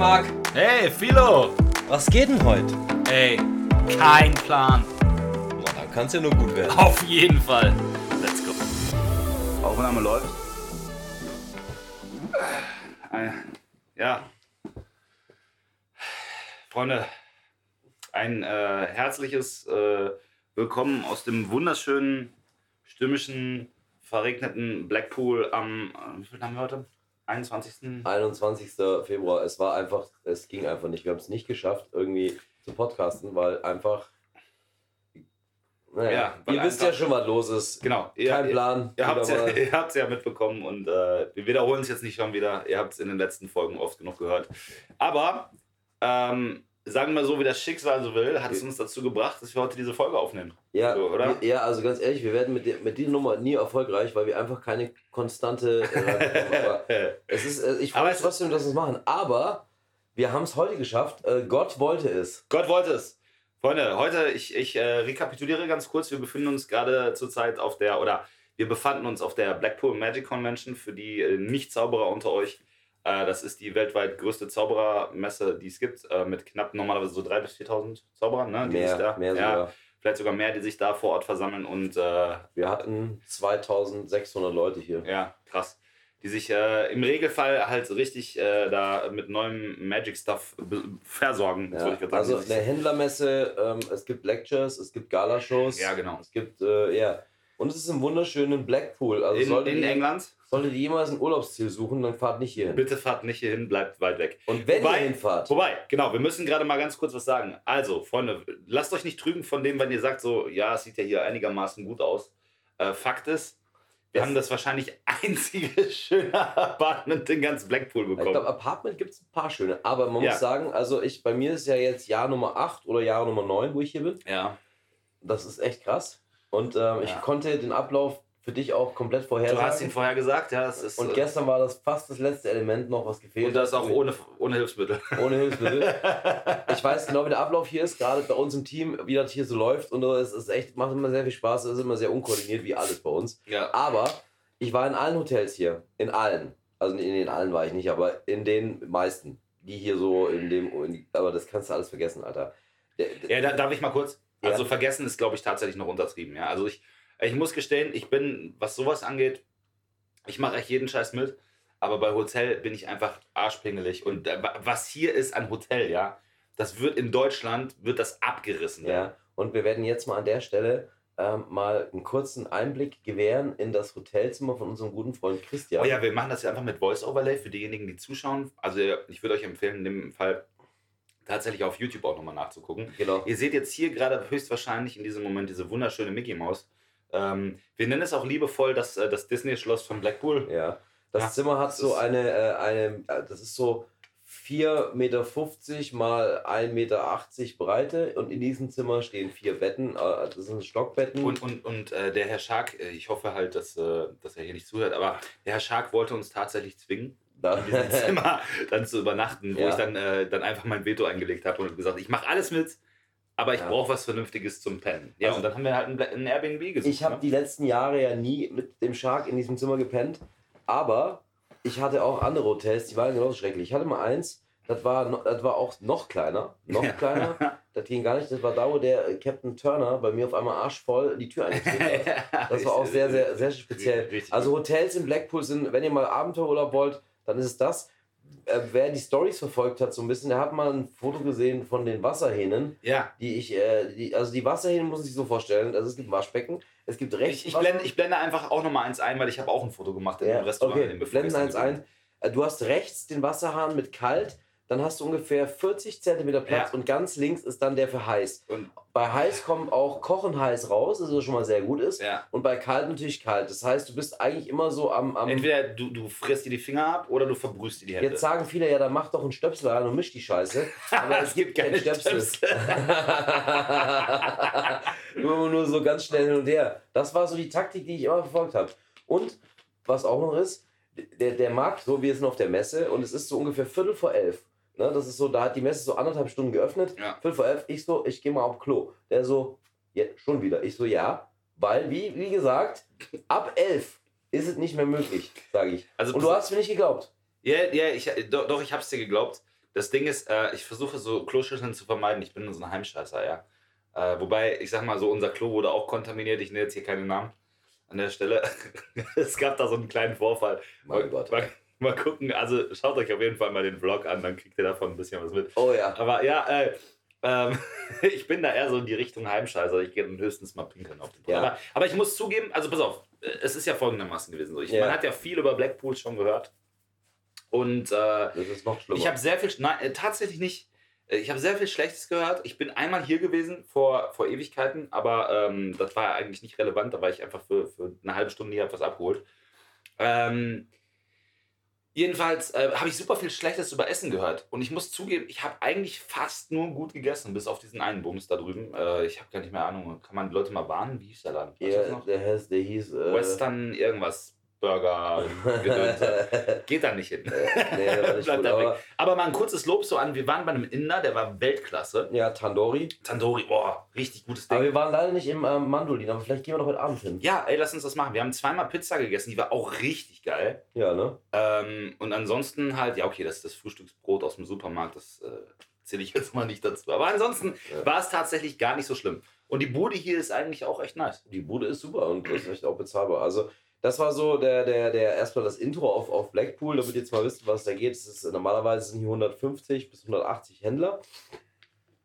Marc. Hey, Philo. Was geht denn heute? Ey, kein Plan. Boah, da kann's ja nur gut werden. Auf jeden Fall. Let's go. Aufnahme läuft. Äh, Ja. Freunde, ein äh, herzliches äh, Willkommen aus dem wunderschönen, stimmischen, verregneten Blackpool am, äh, wie viel haben wir heute? 21. 21. Februar. Es war einfach, es ging einfach nicht. Wir haben es nicht geschafft, irgendwie zu podcasten, weil einfach. Naja, Ja, weil ihr wisst ja schon, was los ist. Genau. Kein Plan. Ihr habt es ja, ihr habt's ja mitbekommen und äh, wir wiederholen es jetzt nicht schon wieder. Ihr habt es in den letzten Folgen oft genug gehört. Aber ähm, sagen wir mal so, wie das Schicksal so will, hat es uns dazu gebracht, dass wir heute diese Folge aufnehmen. Ja, So, oder? ja, also ganz ehrlich, wir werden mit, der, mit dieser Nummer nie erfolgreich, weil wir einfach keine konstante. Äh, aber es ist, äh, ich freue mich trotzdem, dass wir es machen. Aber wir haben es heute geschafft. Äh, Gott wollte es. Gott wollte es. Freunde, heute, ich, ich äh, rekapituliere ganz kurz. Wir befinden uns gerade zurzeit auf der, oder wir befanden uns auf der Blackpool Magic Convention für die äh, Nicht-Zauberer unter euch. Äh, das ist die weltweit größte Zauberermesse, die es gibt, äh, mit knapp normalerweise so 3.000 bis 4.000 Zauberern. Ne, die sich Mehr, da, mehr ja, sogar. vielleicht sogar mehr, die sich da vor Ort versammeln und äh, Wir hatten 2600 Leute hier. ja, krass. Die sich äh, im Regelfall halt richtig äh, da mit neuem Magic-Stuff versorgen. Ja, also eine Händlermesse, ähm, es gibt Lectures, es gibt Galashows. Ja, genau. Es gibt, äh, ja. Und es ist im wunderschönen Blackpool. Also in, in England. Solltet ihr jemals ein Urlaubsziel suchen, dann fahrt nicht hier hin. Bitte fahrt nicht hierhin, bleibt weit weg. Und wenn Wobei- ihr hinfahrt, Wobei, genau, wir müssen gerade mal ganz kurz was sagen. Also, Freunde, lasst euch nicht trügen von dem, wenn ihr sagt, so, ja, es sieht ja hier einigermaßen gut aus. Äh, Fakt ist, wir Das- haben das wahrscheinlich einzige schöne Apartment in ganz Blackpool ich bekommen. glaube, Apartment gibt es ein paar schöne. Aber man Ja. muss sagen, also ich, bei mir ist ja jetzt Jahr Nummer 8 oder Jahr Nummer 9, wo ich hier bin. ja. Das ist echt krass. Und ähm, ich Ja. konnte den Ablauf für dich auch komplett Du hast ihn vorhersagen. vorher gesagt, ja, es ist. Und äh, gestern war das fast das letzte Element noch, was gefehlt und das hat. auch ohne, ohne Hilfsmittel. ohne Hilfsmittel. Ich weiß genau, wie der Ablauf hier ist, gerade bei uns im Team, wie das hier so läuft. Und es ist echt, macht immer sehr viel Spaß. Es ist immer sehr unkoordiniert, wie alles bei uns. Ja. Aber ich war in allen Hotels hier. In allen. Also in den allen war ich nicht, aber in den meisten. Die hier so in dem. In, aber das kannst du alles vergessen, Alter. Ja, da, darf ich mal kurz? Ja. Also vergessen ist, glaube ich, tatsächlich noch untertrieben. Ja? Also ich, ich muss gestehen, ich bin, was sowas angeht, ich mache echt jeden Scheiß mit, aber bei Hotel bin ich einfach arschpingelig. Und wa- was hier ist an Hotel, ja, das wird in Deutschland, wird das abgerissen. ja. Und wir werden jetzt mal an der Stelle ähm, mal einen kurzen Einblick gewähren in das Hotelzimmer von unserem guten Freund Christian. Oh ja, wir machen das ja einfach mit Voice-Overlay für diejenigen, die zuschauen. Also ich würde euch empfehlen, in dem Fall tatsächlich auf YouTube auch nochmal nachzugucken. Genau. Ihr seht jetzt hier gerade höchstwahrscheinlich in diesem Moment diese wunderschöne Mickey Maus. Ähm, wir nennen es auch liebevoll das, äh, das Disney-Schloss von Blackpool. Ja. Das Ja, Zimmer hat das so eine, äh, eine, äh, das ist so 4,50 Meter mal 1,80 Meter Breite und in diesem Zimmer stehen vier Betten, das sind Stockbetten. Und, und, und äh, der Herr Schark, ich hoffe halt, dass, äh, dass er hier nicht zuhört, aber der Herr Schark wollte uns tatsächlich zwingen, da, in diesem Zimmer dann zu übernachten, wo Ja. ich dann, äh, dann einfach mein Veto eingelegt habe und gesagt, ich mache alles mit, aber ich Ja. brauche was Vernünftiges zum Pennen. Ja, Also- und dann haben wir halt ein, ein Airbnb gesucht. ich habe ne? die letzten Jahre ja nie mit dem Shark in diesem Zimmer gepennt, aber ich hatte auch andere Hotels, die waren genauso schrecklich. Ich hatte mal eins, das war, das war auch noch kleiner, noch Ja. kleiner. Das ging gar nicht, das war da, wo der äh, Captain Turner bei mir auf einmal arschvoll die Tür eingetreten hat. Das war auch sehr, sehr, sehr speziell. Also Hotels in Blackpool sind, wenn ihr mal Abenteuerurlaub wollt, dann ist es das. Äh, wer die Stories verfolgt hat so ein bisschen, der hat mal ein Foto gesehen von den Wasserhähnen, Ja, die ich, äh, die, also die Wasserhähnen muss man sich so vorstellen, also es gibt Waschbecken, es gibt rechts ich, ich, blende, ich blende einfach auch nochmal eins ein, weil ich habe auch ein Foto gemacht in ja, dem Restaurant. okay, blenden vorgestern eins ein. Äh, Du hast rechts den Wasserhahn mit kalt, dann hast du ungefähr 40 Zentimeter Platz Ja. und ganz links ist dann der für heiß. Und Bei heiß kommt auch Kochen heiß raus, also schon mal sehr gut ist. ja. Und bei kalt natürlich kalt. Das heißt, du bist eigentlich immer so am. am Entweder du, du frisst dir die Finger ab oder du verbrühst dir die Hände. jetzt sagen viele, ja, dann mach doch einen Stöpsel rein und misch die Scheiße. Aber es gibt keine Stöpsel. nur, nur so ganz schnell hin und her. Das war so die Taktik, die ich immer verfolgt habe. Und was auch noch ist, der, der Markt, so wir sind auf der Messe und es ist so ungefähr Viertel vor elf. Ne, das ist so, da hat die Messe so anderthalb Stunden geöffnet. Ja. Viertel vor elf, ich so, ich gehe mal auf Klo. Der so, ja, schon wieder. Ich so, ja, weil, wie, wie gesagt, ab elf ist es nicht mehr möglich, sage ich. Also und du hast mir nicht geglaubt. Ja, ja, ich, doch, doch, ich hab's dir geglaubt. Das Ding ist, äh, ich versuche so Kloschüsseln zu vermeiden. Ich bin so ein Heimscheißer, ja. Äh, wobei, ich sag mal so, unser Klo wurde auch kontaminiert. Ich nenne jetzt hier keinen Namen an der Stelle. es gab da so einen kleinen Vorfall. Mein Gott. Mal gucken, also schaut euch auf jeden Fall mal den Vlog an, dann kriegt ihr davon ein bisschen was mit. Oh ja. Aber ja, äh, ähm, ich bin da eher so in die Richtung Heimscheißer. Ich gehe dann höchstens mal pinkeln auf den Pool. Ja. Aber, aber ich muss zugeben, also pass auf, äh, es ist ja folgendermaßen gewesen. So. Ich, Ja. Man hat ja viel über Blackpool schon gehört. Und äh, Das ist noch schlimmer. ich habe sehr viel, nein, äh, tatsächlich nicht. Äh, Ich habe sehr viel Schlechtes gehört. Ich bin einmal hier gewesen vor, vor Ewigkeiten, aber ähm, das war eigentlich nicht relevant. Da war ich einfach für, für eine halbe Stunde hier, hab was abgeholt. Ähm, jedenfalls äh, habe ich super viel Schlechtes über Essen gehört. Und ich muss zugeben, ich habe eigentlich fast nur gut gegessen, bis auf diesen einen Bums da drüben. Äh, ich habe gar nicht mehr Ahnung. Kann man die Leute mal warnen? Wie hieß der Laden? Ja, noch? der, hieß, der hieß. Äh, Western irgendwas. Burger, Gedöns. Geht da nicht hin. nee, der war nicht gut, aber, Aber mal ein kurzes Lob so an. Wir waren bei einem Inder, der war Weltklasse. ja, Tandoori. Tandoori, boah, richtig gutes Ding. Aber wir waren leider nicht im ähm, Mandolin, aber vielleicht gehen wir doch heute Abend hin. ja, ey, lass uns das machen. Wir haben zweimal Pizza gegessen, die war auch richtig geil. Ja, ne? Ähm, und ansonsten halt, ja, okay, das ist das Frühstücksbrot aus dem Supermarkt, das äh, zähle ich jetzt mal nicht dazu. Aber ansonsten Ja. war es tatsächlich gar nicht so schlimm. Und die Bude hier ist eigentlich auch echt nice. Die Bude ist super und ist echt auch bezahlbar. Also, das war so der, der, der erstmal das Intro auf, auf Blackpool, damit ihr jetzt mal wisst, was da geht. Es ist, normalerweise sind hier 150 bis 180 Händler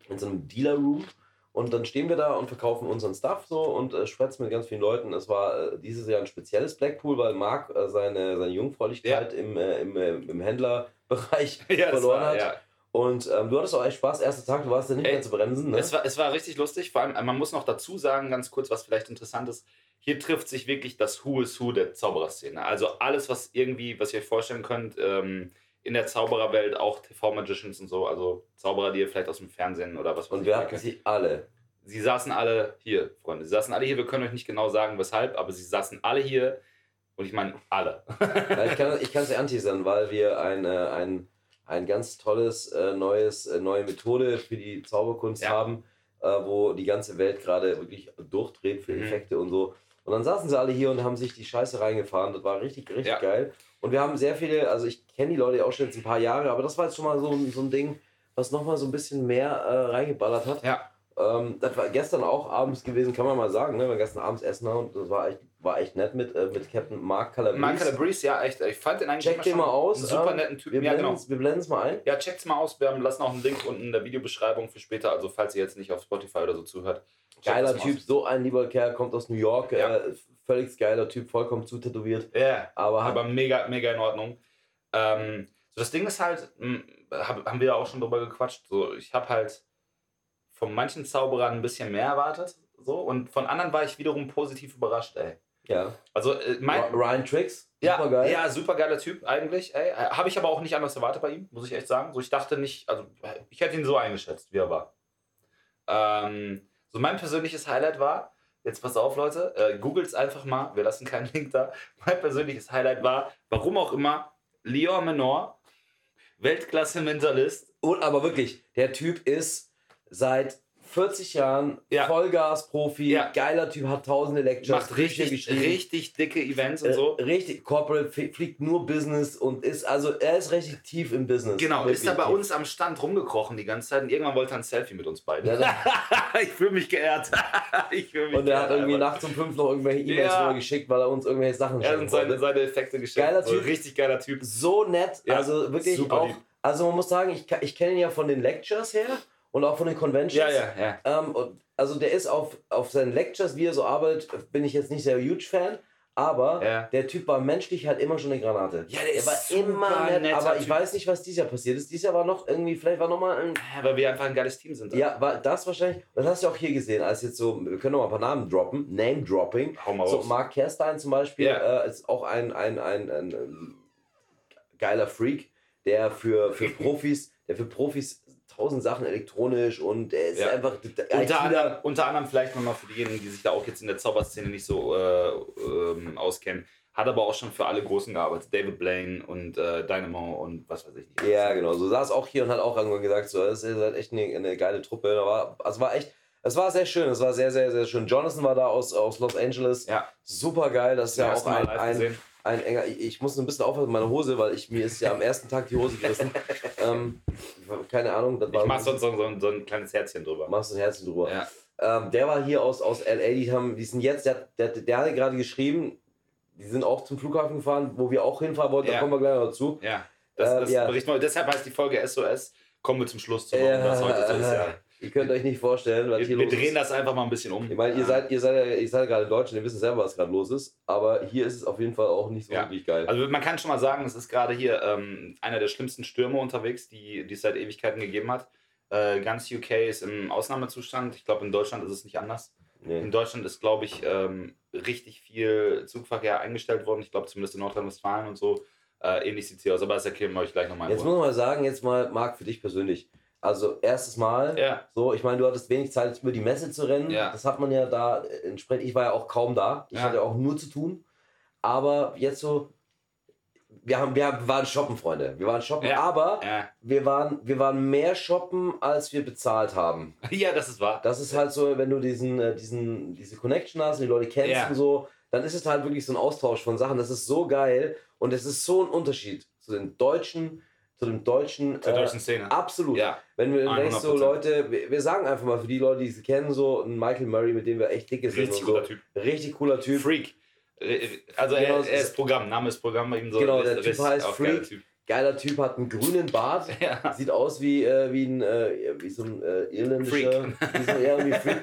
in so einem Dealer-Room. Und dann stehen wir da und verkaufen unseren Stuff so und äh, schwätzen mit ganz vielen Leuten. Es war äh, dieses Jahr ein spezielles Blackpool, weil Marc äh, seine, seine Jungfräulichkeit im, äh, im, äh, im Händlerbereich Ja, verloren war, hat. ja. Und ähm, du hattest auch echt Spaß. Erster Tag, du warst ja nicht Ey, mehr zu bremsen. Ne? Es, war, es war richtig lustig. Vor allem, man muss noch dazu sagen, ganz kurz, was vielleicht interessant ist. Hier trifft sich wirklich das Who is Who der Zaubererszene. Also alles, was irgendwie, was ihr euch vorstellen könnt, ähm, in der Zaubererwelt, auch TV-Magicians und so, also Zauberer, die ihr vielleicht aus dem Fernsehen oder was weiß und ich wir hatten sie alle. Sie saßen alle hier, Freunde. Sie saßen alle hier. Wir können euch nicht genau sagen, weshalb, aber sie saßen alle hier. Und ich meine alle. Ja, ich kann ich es ja anteasern, weil wir ein, äh, ein, ein ganz tolles äh, neues, äh, neue Methode für die Zauberkunst Ja. haben, äh, wo die ganze Welt gerade wirklich durchdreht für Mhm. Effekte und so. Und dann saßen sie alle hier und haben sich die Scheiße reingefahren. Das war richtig, richtig Ja. geil. Und wir haben sehr viele, also ich kenne die Leute auch schon jetzt ein paar Jahre, aber das war jetzt schon mal so, ein- so ein Ding, was nochmal so ein bisschen mehr äh, reingeballert hat. Ja. Ähm, das war gestern auch abends gewesen, kann man mal sagen. Ne? Wir haben gestern abends essen und das war echt, war echt nett mit, äh, mit Captain Mark Calabrese. Mark Calabrese, ja, echt. Ich fand den eigentlich Check den mal aus. einen super ähm, netten Typen. Wir Ja, blenden genau. es wir blenden's mal ein. Ja, checkt's mal aus. Wir haben- lassen auch einen Link unten in der Videobeschreibung für später. Also, falls ihr jetzt nicht auf Spotify oder so zuhört. checkt Geiler Typ, so ein lieber Kerl, kommt aus New York. Ja. Äh, völlig geiler Typ, vollkommen zutätowiert. aus. Ja, Aber, hat, aber mega, mega in Ordnung. Ähm, so das Ding ist halt, mh, hab, haben wir ja auch schon drüber gequatscht. So, ich habe halt von manchen Zauberern ein bisschen mehr erwartet. So, und von anderen war ich wiederum positiv überrascht, ey. Ja. Also, äh, mein, Ryan Tricks, Ja, super geil. ja, super geiler Typ eigentlich. Ey. Habe ich aber auch nicht anders erwartet bei ihm, muss ich echt sagen. So, ich dachte nicht, also ich hätte ihn so eingeschätzt, wie er war. Ähm, so mein persönliches Highlight war, jetzt pass auf Leute, äh, googelt's einfach mal, wir lassen keinen Link da. Mein persönliches Highlight war, warum auch immer, Leon Menor, Weltklasse-Mentalist. Und, aber wirklich, der Typ ist seit 40 Jahren Ja. Vollgas-Profi, Ja. geiler Typ, hat tausende Lectures, Macht richtig, richtig dicke Events und Äh, so. Richtig, Corporate, flie- fliegt nur Business und ist, also er ist richtig tief im Business. Genau, Wirklich ist da bei tief. uns am Stand rumgekrochen die ganze Zeit und irgendwann wollte er ein Selfie mit uns beiden. Ja, ich fühle mich geehrt. ich fühle mich Und er hat irgendwie nachts um fünf noch irgendwelche E-Mails Ja. geschickt, weil er uns irgendwelche Sachen Er hat seine, seine Effekte geschenkt. Geiler So, Typ. richtig geiler Typ. So nett, also wirklich super auch. lieb. Also man muss sagen, ich, ich kenne ihn ja von den Lectures her und auch von den Conventions. Ja, ja, ja. Ähm, also der ist auf, auf seinen Lectures, wie er so arbeitet, bin ich jetzt nicht sehr huge Fan. Aber Ja. der Typ war menschlich halt immer schon eine Granate. Ja, der ist war immer nett, aber ich Typ. weiß nicht, was dieses Jahr passiert ist. Dieses Jahr war noch irgendwie, vielleicht war noch mal ein Ja, weil wir einfach ein geiles Team sind. Ja, war das wahrscheinlich. Das hast du auch hier gesehen, als jetzt so, wir können noch mal ein paar Namen droppen. Name Dropping. Hau mal So, raus. Mark Kerstein zum Beispiel Ja. äh, ist auch ein, ein, ein, ein, ähm, geiler Freak, der für, für Profis, der für Profis tausend Sachen elektronisch und der ist Ja. einfach der Unter anderem, unter anderem vielleicht nochmal für diejenigen, die sich da auch jetzt in der Zauberszene nicht so äh, ähm, auskennen, hat aber auch schon für alle Großen gearbeitet. David Blaine und äh, Dynamo und was weiß ich nicht. Ja, genau. So saß auch hier und hat auch irgendwann gesagt, so, das ist halt echt eine, eine geile Truppe. Da war, also war echt, es war sehr schön. Es war sehr, sehr, sehr schön. Jonathan war da aus, aus Los Angeles. Ja, Super geil. Das ist ja ja auch ein, ein. Ein enger. Ich, ich muss ein bisschen aufpassen mit meiner Hose, weil ich mir ist ja am ersten Tag die Hose gerissen. ähm, keine Ahnung, das war. Ich mach so, so, so, so ein kleines Herzchen drüber. Machst du ein Herzchen drüber. Ja. Ähm, der war hier aus, aus LA, die haben, die sind jetzt, der, der, der hatte gerade geschrieben, die sind auch zum Flughafen gefahren, wo wir auch hinfahren wollten, Ja. da kommen wir gleich noch dazu. Ja. Das, Ähm, das ja. berichten wir. Deshalb heißt die Folge SOS. Kommen wir zum Schluss zu, warum das heute so ist. Ja. Ihr könnt euch nicht vorstellen, was Wir, hier wir los drehen ist. das einfach mal ein bisschen um. Ich meine, ihr Ja. seid, ihr seid, ja- ihr seid gerade in Deutschland, ihr wisst selber, was gerade los ist, aber hier ist es auf jeden Fall auch nicht so Ja. wirklich geil. Also man kann schon mal sagen, es ist gerade hier ähm, einer der schlimmsten Stürme unterwegs, die, die es seit Ewigkeiten gegeben hat. Äh, ganz UK ist im Ausnahmezustand. Ich glaube, in Deutschland ist es nicht anders. nee. In Deutschland ist, glaube ich, ähm, richtig viel Zugverkehr eingestellt worden. Ich glaube, zumindest in Nordrhein-Westfalen und so. Äh, ähnlich sieht es hier aus, aber das erklären wir euch gleich nochmal. Jetzt muss man mal sagen, jetzt mal, Marc, für dich persönlich. Also, erstes Mal, Ja, so, ich meine, du hattest wenig Zeit, über die Messe zu rennen. Ja. Das hat man ja da äh, entsprechend. Ich war ja auch kaum da. Ich Ja. hatte auch nur zu tun. Aber jetzt so, wir, haben, wir, haben, wir waren shoppen, Freunde. Wir waren shoppen, Ja. aber ja. wir waren, wir waren mehr shoppen, als wir bezahlt haben. ja, das ist wahr. Das ist halt so, wenn du diesen, äh, diesen, diese Connection hast und die Leute kennst Ja. und so, dann ist es halt wirklich so ein Austausch von Sachen. Das ist so geil und es ist so ein Unterschied zu den deutschen, zu dem deutschen. Zur äh, deutschen Szene. Absolut. Ja, Wenn wir denkst, so 100%. Leute, wir, wir sagen einfach mal für die Leute, die sie kennen, so ein Michael Murray, mit dem wir echt dicke sind richtig und so. Typ. Richtig cooler Typ. Freak. Äh, Also Genau, er, es er ist- Programm, Name ist Programm bei ihm so. Genau, der Typ heißt auch geiler Freak. Typ. Geiler Typ, hat einen grünen Bart. Ja. Sieht aus wie, äh, wie ein äh, wie so ein äh, irländischer. Freak. So, ja, wie Freak.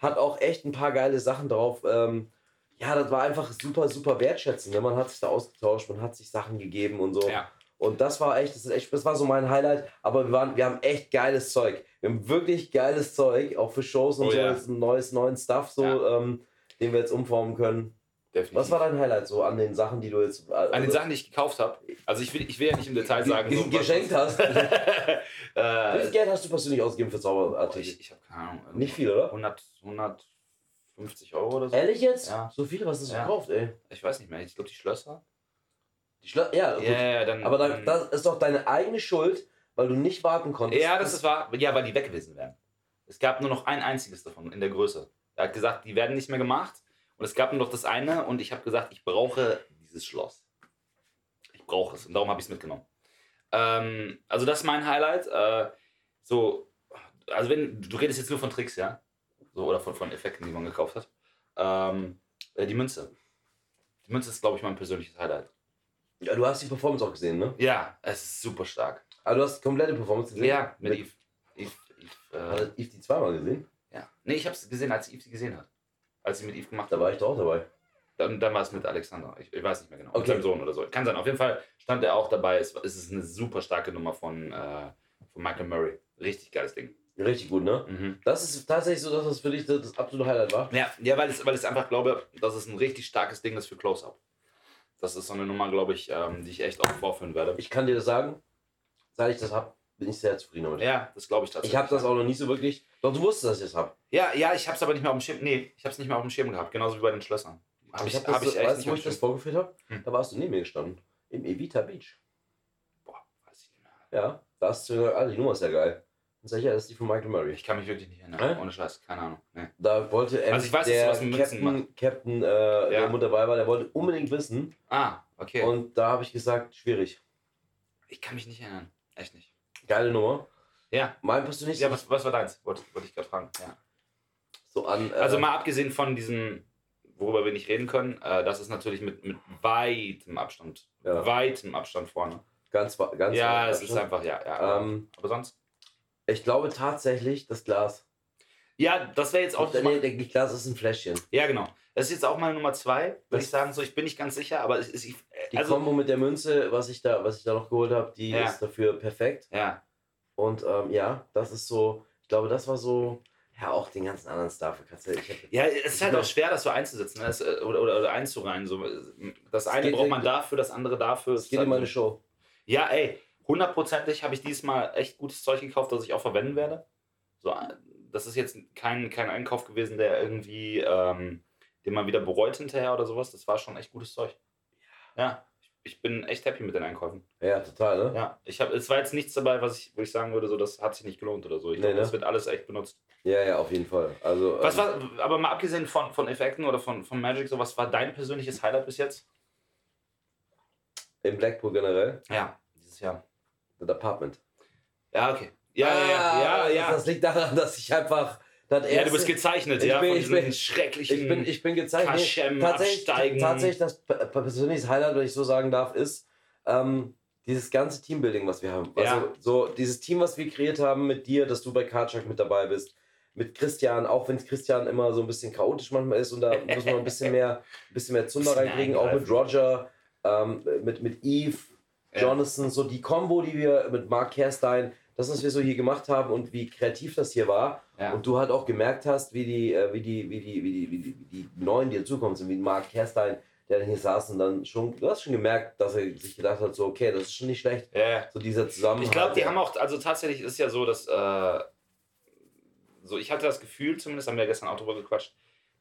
Hat auch echt ein paar geile Sachen drauf. Ähm, ja, das war einfach super, super wertschätzend. Ne? Man hat sich da ausgetauscht, man hat sich Sachen gegeben und so. Ja. Und das war echt, das ist echt, das war so mein Highlight. Aber wir, waren, wir haben echt geiles Zeug. Wir haben wirklich geiles Zeug, auch für Shows und Oh so. ja. Jetzt ein neues, neuen Stuff, so, Ja. ähm, den wir jetzt umformen können. Definitiv. Was war dein Highlight so an den Sachen, die du jetzt. Also, An den Sachen, die ich gekauft habe. Also ich will, ich will ja nicht im Detail sagen. die, so, was- geschenkt hast. Wie viel äh, Geld hast du persönlich ausgegeben für Zauberartikel? ich ich habe keine Ahnung. Nicht viel, oder? 100, 150 Euro oder so. Ehrlich jetzt? Ja. So viel, was hast du Ja. gekauft, ey? Ich weiß nicht mehr. Ich glaube, die Schlösser. Die Schla ja, gut. Ja, ja, dann. Aber da, dann, das ist doch deine eigene Schuld, weil du nicht warten konntest. ja, das ist wahr. Ja, weil die weg gewesen wären. Es gab nur noch ein einziges davon in der Größe. Er hat gesagt, die werden nicht mehr gemacht. Und es gab nur noch das eine. Und ich habe gesagt, ich brauche dieses Schloss. Ich brauche es. Und darum habe ich es mitgenommen. Ähm, also, das ist mein Highlight. Äh, so, also, wenn du redest jetzt nur von Tricks, ja? So, oder von, von Effekten, die man gekauft hat. Ähm, äh, die Münze. Die Münze ist, glaube ich, mein persönliches Highlight. Ja, du hast die Performance auch gesehen, ne? Ja, es ist super stark. Aber du hast die komplette Performance gesehen? Ja, mit Mit- Eve. Eve, Eve äh, Yves die zweimal gesehen? ja. Nee, ich habe es gesehen, als Eve sie gesehen hat. Als sie mit Eve gemacht Da hat. war ich doch auch dabei. Dann, dann war es mit Alexander. Ich, ich weiß nicht mehr genau. Mit Okay. seinem Sohn oder so. Kann sein. Auf jeden Fall stand er auch dabei. Es, es ist eine super starke Nummer von, äh, von Michael Murray. Richtig geiles Ding. Richtig gut, ne? Mhm. Das ist tatsächlich so, dass das für dich das, das absolute Highlight war. Ja, ja weil, ich, weil ich einfach glaube, dass es ein richtig starkes Ding ist für Close-Up. Das ist so eine Nummer, glaube ich, ähm, die ich echt auch vorführen werde. Ich kann dir das sagen, seit ich das hab, bin ich sehr zufrieden damit. Ja, das glaube ich tatsächlich. Ich habe das auch noch nicht so wirklich. Doch du wusstest, dass ich das hab. Ja, ja, ich habe es aber nicht mehr auf dem Schirm. Nee, ich habe es nicht mehr auf dem Schirm gehabt. Genauso wie bei den Schlössern. Habe ich, hab hab das, ich echt weißt nicht wo ich das vorgeführt habe? Hm. Da warst du neben mir gestanden. Im Evita Beach. Boah, weiß ich nicht mehr. Ja, da hast du ah, die Nummer ist ja geil. Ja, das ist die von Michael Murray. Ich kann mich wirklich nicht erinnern. Hä? Ohne Scheiß, keine Ahnung. Nee. Da wollte er, Also ich weiß, der du was mit Captain, Captain äh, der mit dabei war, der wollte unbedingt wissen. Ah, okay. Und da habe ich gesagt, schwierig. ich kann mich nicht erinnern. Echt nicht. Geile Nummer. Ja. Mein persönlich Ja, was, was war deins? Wollte, wollte ich gerade fragen. Ja. so an. Äh, Also mal abgesehen von diesem, worüber wir nicht reden können, äh, das ist natürlich mit, mit weitem Abstand. Ja. Weitem Abstand vorne. ganz, ganz ja, es ist einfach, ja. ja Ähm, aber sonst? Ich glaube tatsächlich das Glas. Ja, das wäre jetzt auch. Auch, nee, das Glas ist ein Fläschchen. Ja, genau. Das ist jetzt auch meine Nummer zwei, würde Das- ich sagen. So, ich bin nicht ganz sicher, aber es ist. Die Also, Kombo mit der Münze, was ich da, was ich da noch geholt habe, die Ja. ist dafür perfekt. ja. Und ähm, ja, das ist so, ich glaube, das war so, ja, auch den ganzen anderen Stuff. Kannst du, Ja, es ist halt auch schwer, das so einzusetzen ne? es, äh, oder, oder, oder einzureihen. So. Das eine braucht man dafür, das andere dafür. Es geht meine halt- Show. Ja, ey, hundertprozentig habe ich diesmal echt gutes Zeug gekauft, das ich auch verwenden werde. So, das ist jetzt kein, kein Einkauf gewesen, der irgendwie, ähm, den man wieder bereut hinterher oder sowas. Das war schon echt gutes Zeug. Ja, ich bin echt happy mit den Einkäufen. Ja, total, ne? Ja, ich habe, es war jetzt nichts dabei, was ich, wo ich sagen würde, so das hat sich nicht gelohnt oder so. Ich Nee, glaube, ne? das wird alles echt benutzt. Ja, ja, auf jeden Fall. Also, Was ähm, war, aber mal abgesehen von, von Effekten oder von, von Magic, so was war dein persönliches Highlight bis jetzt? in Blackpool generell? Ja, dieses Jahr. Das Apartment. Ja, okay. Ja, ja, ja, Ah, ja, ja. Das liegt daran, dass ich einfach. Das Ja, du erste- bist gezeichnet, Ich ja, bin- ich bin- schrecklichen... Ich bin, ich bin gezeichnet. Kaschem, tatsächlich, Absteigen. tatsächlich das per- persönliches Highlight, wenn ich so sagen darf, ist ähm, dieses ganze Teambuilding, was wir haben. Also Ja. so dieses Team, was wir kreiert haben mit dir, dass du bei Karchak mit dabei bist, mit Christian, auch wenn Christian immer so ein bisschen chaotisch manchmal ist und da muss man ein bisschen mehr, ein bisschen mehr Zunder reinkriegen, auch mit. Roger, ähm, mit, mit Eve. Jonathan, so die Combo, die wir mit Mark Kerstein, das, was wir so hier gemacht haben und wie kreativ das hier war. Und du halt auch gemerkt hast, wie die, äh, wie die, wie die, wie die, wie die, wie die Neuen, die dazukommen sind, wie Mark Kerstein, der dann hier saß und dann schon, du hast schon gemerkt, dass er sich gedacht hat, so, okay, das ist schon nicht schlecht. Ja. So dieser Zusammenhalt. Ich glaube, die haben auch, also tatsächlich ist ja so, dass, äh, so ich hatte das Gefühl, zumindest haben wir gestern auch drüber gequatscht,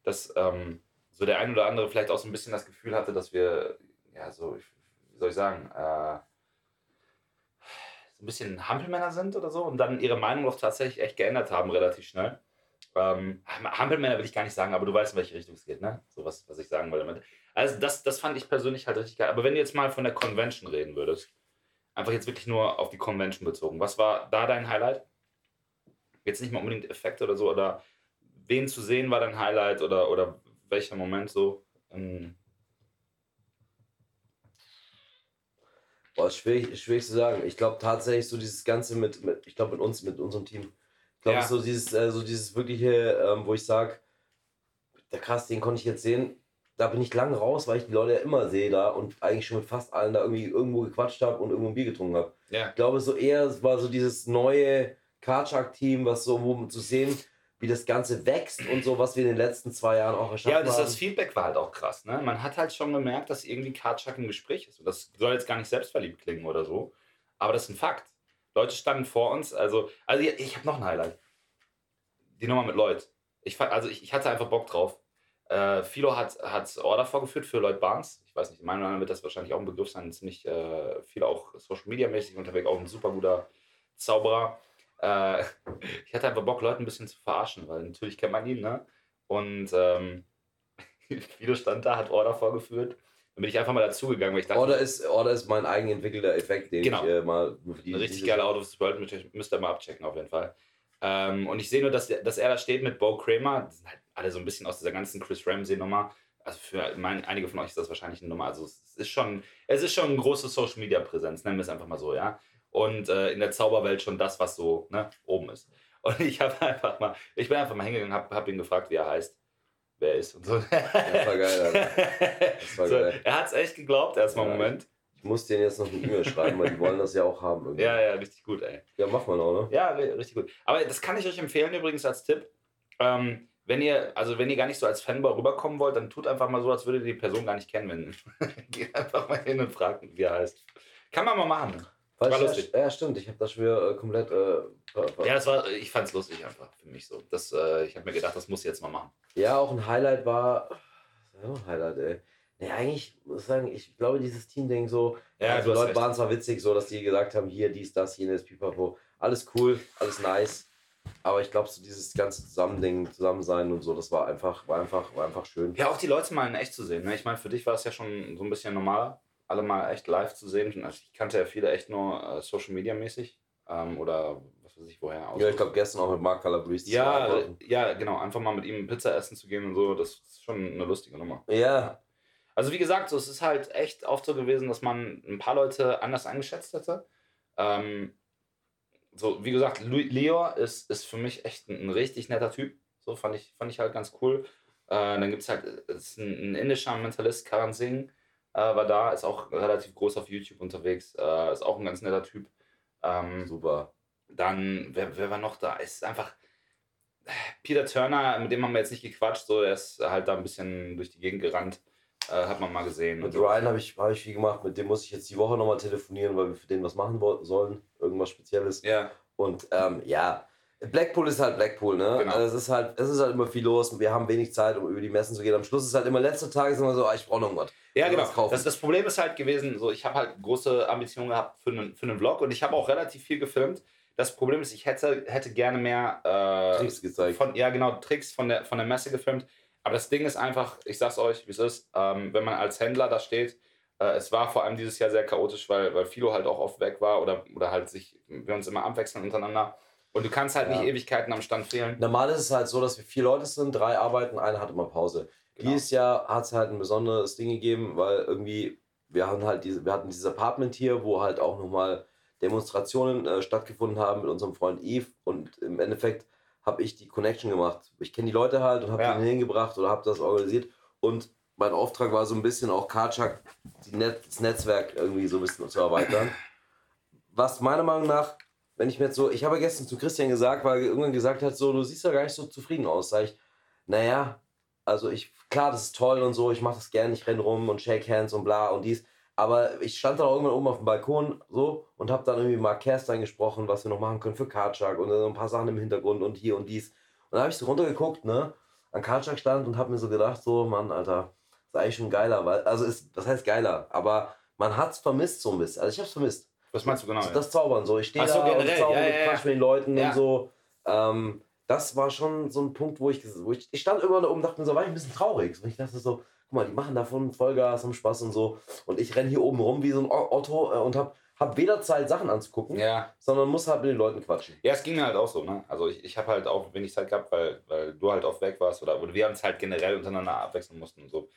dass ähm, so der ein oder andere vielleicht auch so ein bisschen das Gefühl hatte, dass wir, ja, so, wie soll ich sagen, äh, so ein bisschen Hampelmänner sind oder so und dann ihre Meinung doch tatsächlich echt geändert haben, relativ schnell. Ähm, Hampelmänner will ich gar nicht sagen, aber du weißt, in welche Richtung es geht, ne? So was, was ich sagen wollte. Also, das, das fand ich persönlich halt richtig geil. Aber wenn du jetzt mal von der Convention reden würdest, einfach jetzt wirklich nur auf die Convention bezogen, was war da dein Highlight? Jetzt nicht mal unbedingt Effekte oder so, oder wen zu sehen war dein Highlight oder, oder welcher Moment so? Ähm, Boah, schwierig, ist schwierig zu sagen. Ich glaube tatsächlich so dieses Ganze mit, mit ich glaube mit uns, mit unserem Team. Ich glaube Ja. so dieses, äh, so dieses wirkliche, ähm, wo ich sage, der krass, den konnte ich jetzt sehen. Da bin ich lang raus, weil ich die Leute ja immer sehe da und eigentlich schon mit fast allen da irgendwie irgendwo gequatscht habe und irgendwo ein Bier getrunken habe. ja. Ich glaube so eher, es war so dieses neue Karchak-Team, was so, wo zu sehen, wie das Ganze wächst und so, was wir in den letzten zwei Jahren auch erschaffen Ja, das, haben. das Feedback war halt auch krass. Ne? Man hat halt schon gemerkt, dass irgendwie Kartschak im Gespräch ist. Und das soll jetzt gar nicht selbstverliebt klingen oder so. Aber das ist ein Fakt. Leute standen vor uns. Also, also ich, ich habe noch ein Highlight. Die Nummer mit Lloyd. Ich, also ich, ich hatte einfach Bock drauf. Äh, Philo hat, hat Order vorgeführt für Lloyd Barnes. Ich weiß nicht, in meinem Namen wird das wahrscheinlich auch ein Begriff sein. Ziemlich äh, viel auch Social Media mäßig unterwegs, auch ein super guter Zauberer. Äh, ich hatte einfach Bock, Leute ein bisschen zu verarschen, weil natürlich kennt man ihn, ne? Und ähm, Philo stand da, hat Order vorgeführt. Dann bin ich einfach mal dazugegangen, weil ich dachte, Order ist, Order ist mein eigenentwickelter Effekt, den Genau. ich äh, mal die richtig diese- geile Out of this World, müsst ihr- mal abchecken auf jeden Fall. Ähm, und ich sehe nur, dass, dass er da steht mit Bo Kramer. Die sind halt alle so ein bisschen aus dieser ganzen Chris Ramsey-Nummer. Also für mein, einige von euch ist das wahrscheinlich eine Nummer. Also es ist schon, es ist schon eine große Social Media Präsenz, nennen wir es einfach mal so, ja. Und äh, in der Zauberwelt schon das, was so ne, oben ist. Und ich habe einfach mal, ich bin einfach mal hingegangen, habe hab ihn gefragt, wie er heißt, wer er ist und so. Das war geil, Alter. Das war so, geil. Er hat es echt geglaubt, erstmal Ja. Moment. Ich muss denen jetzt noch eine E-Mail schreiben, weil die wollen das ja auch haben. Irgendwie. Ja, ja, richtig gut, ey. ja, mach mal noch, ne? Ja, ri- richtig gut. Aber das kann ich euch empfehlen übrigens als Tipp. Ähm, wenn ihr, also wenn ihr gar nicht so als Fanboy rüberkommen wollt, dann tut einfach mal so, als würdet ihr die Person gar nicht kennen. Wenn, geht einfach mal hin und fragt, wie er heißt. Kann man mal machen. Weil War lustig. Ja, stimmt. Ich habe das schon wieder äh, komplett. Äh, Ja, das war, ich fand's lustig einfach für mich so. Das, äh, ich habe mir gedacht, das muss ich jetzt mal machen. Ja, auch ein Highlight war. Ja, ein Highlight, ey. Nee, eigentlich muss ich sagen, ich glaube, dieses Team-Ding so. Ja, also hast Leute recht. waren zwar witzig, so dass die gesagt haben, hier, dies, das, jenes, pipapo. Alles cool, alles nice. Aber ich glaube, so dieses ganze Zusammending, Zusammensein und so, das war einfach, war einfach, war einfach schön. Ja, auch die Leute mal in echt zu sehen. Ne? Ich meine, für dich war es ja schon so ein bisschen normaler, alle mal echt live zu sehen. Also ich kannte ja viele echt nur äh, Social Media mäßig. Ähm, oder was weiß ich woher aus. Ja, ich glaube, gestern auch mit Mark Calabrese. Ja, ja, genau. Einfach mal mit ihm Pizza essen zu gehen und so, das ist schon eine lustige Nummer. Ja, Also wie gesagt, so, es ist halt echt oft so gewesen, dass man ein paar Leute anders eingeschätzt hätte. Ähm, so, wie gesagt, Leo ist, ist für mich echt ein, ein richtig netter Typ. So fand ich, fand ich halt ganz cool. Äh, dann gibt es halt es ist ein, ein indischer Mentalist, Karan Singh, war da, ist auch relativ groß auf YouTube unterwegs, äh, ist auch ein ganz netter Typ. Ähm, super. dann, wer, wer war noch da? Es ist einfach Peter Turner, mit dem haben wir jetzt nicht gequatscht, so, er ist halt da ein bisschen durch die Gegend gerannt, äh, hat man mal gesehen. Mit. Ryan habe ich, hab ich viel gemacht, mit dem muss ich jetzt die Woche nochmal telefonieren, weil wir für den was machen sollen, irgendwas Spezielles. Ja, Und ähm, ja, Blackpool ist halt Blackpool, ne? Genau. Also es ist halt, es ist halt immer viel los und wir haben wenig Zeit, um über die Messen zu gehen. Am Schluss ist halt immer letzter Tag ist immer so, ah, ich brauche noch irgendwas. Ja genau. Das, das Problem ist halt gewesen, so, ich habe halt große Ambitionen gehabt für einen, für einen Vlog und ich habe auch relativ viel gefilmt. Das Problem ist, ich hätte, hätte gerne mehr äh, Tricks gezeigt. Von, ja, genau, Tricks von der, von der Messe gefilmt. Aber das Ding ist einfach, ich sag's euch, wie es ist, ähm, wenn man als Händler da steht, Äh, es war vor allem dieses Jahr sehr chaotisch, weil, weil Philo halt auch oft weg war oder, oder halt sich, wir uns immer abwechseln untereinander. Und du kannst halt Ja. nicht Ewigkeiten am Stand fehlen. Normal ist es halt so, dass wir vier Leute sind, drei arbeiten, einer hat immer Pause. Genau. Dieses Jahr hat es halt ein besonderes Ding gegeben, weil irgendwie, wir hatten halt diese, wir hatten dieses Apartment hier, wo halt auch nochmal Demonstrationen äh, stattgefunden haben mit unserem Freund Eve und im Endeffekt habe ich die Connection gemacht. Ich kenne die Leute halt und habe Ja. die hingebracht oder habe das organisiert und mein Auftrag war so ein bisschen auch Karchak, Net das Netzwerk irgendwie so ein bisschen zu erweitern. Was meiner Meinung nach, wenn ich mir jetzt so, ich habe gestern zu Christian gesagt, weil er irgendwann gesagt hat, so, du siehst ja gar nicht so zufrieden aus. Sag ich, naja, also ich, klar, das ist toll und so, ich mache das gerne, ich renne rum und shake hands und bla und dies. Aber ich stand dann irgendwann oben auf dem Balkon so und habe dann irgendwie Mark Kerstein gesprochen, was wir noch machen können für Karchak und so ein paar Sachen im Hintergrund und hier und dies. Und da habe ich so runtergeguckt, ne, an Karchak stand und habe mir so gedacht, so, Mann, Alter, ist eigentlich schon geiler, weil, also ist, das heißt geiler, aber man hat's vermisst so ein bisschen. Also ich hab's vermisst. Was meinst du genau? Das Zaubern so. Ich stehe so, da und generell, zauber ja, und ja, ja. mit den Leuten und so. Ähm, das war schon so ein Punkt, wo ich, wo ich, ich stand irgendwann da oben und dachte mir so, war ich ein bisschen traurig. Und ich dachte so, guck mal, die machen davon Vollgas, haben Spaß und so. Und ich renne hier oben rum wie so ein Otto äh, und hab, hab weder Zeit, Sachen anzugucken, Ja. sondern muss halt mit den Leuten quatschen. Ja, es ging mir halt auch so, ne? Also ich, ich habe halt auch wenig Zeit gehabt, weil, weil du halt oft weg warst oder, oder wir uns halt generell untereinander abwechseln mussten und so.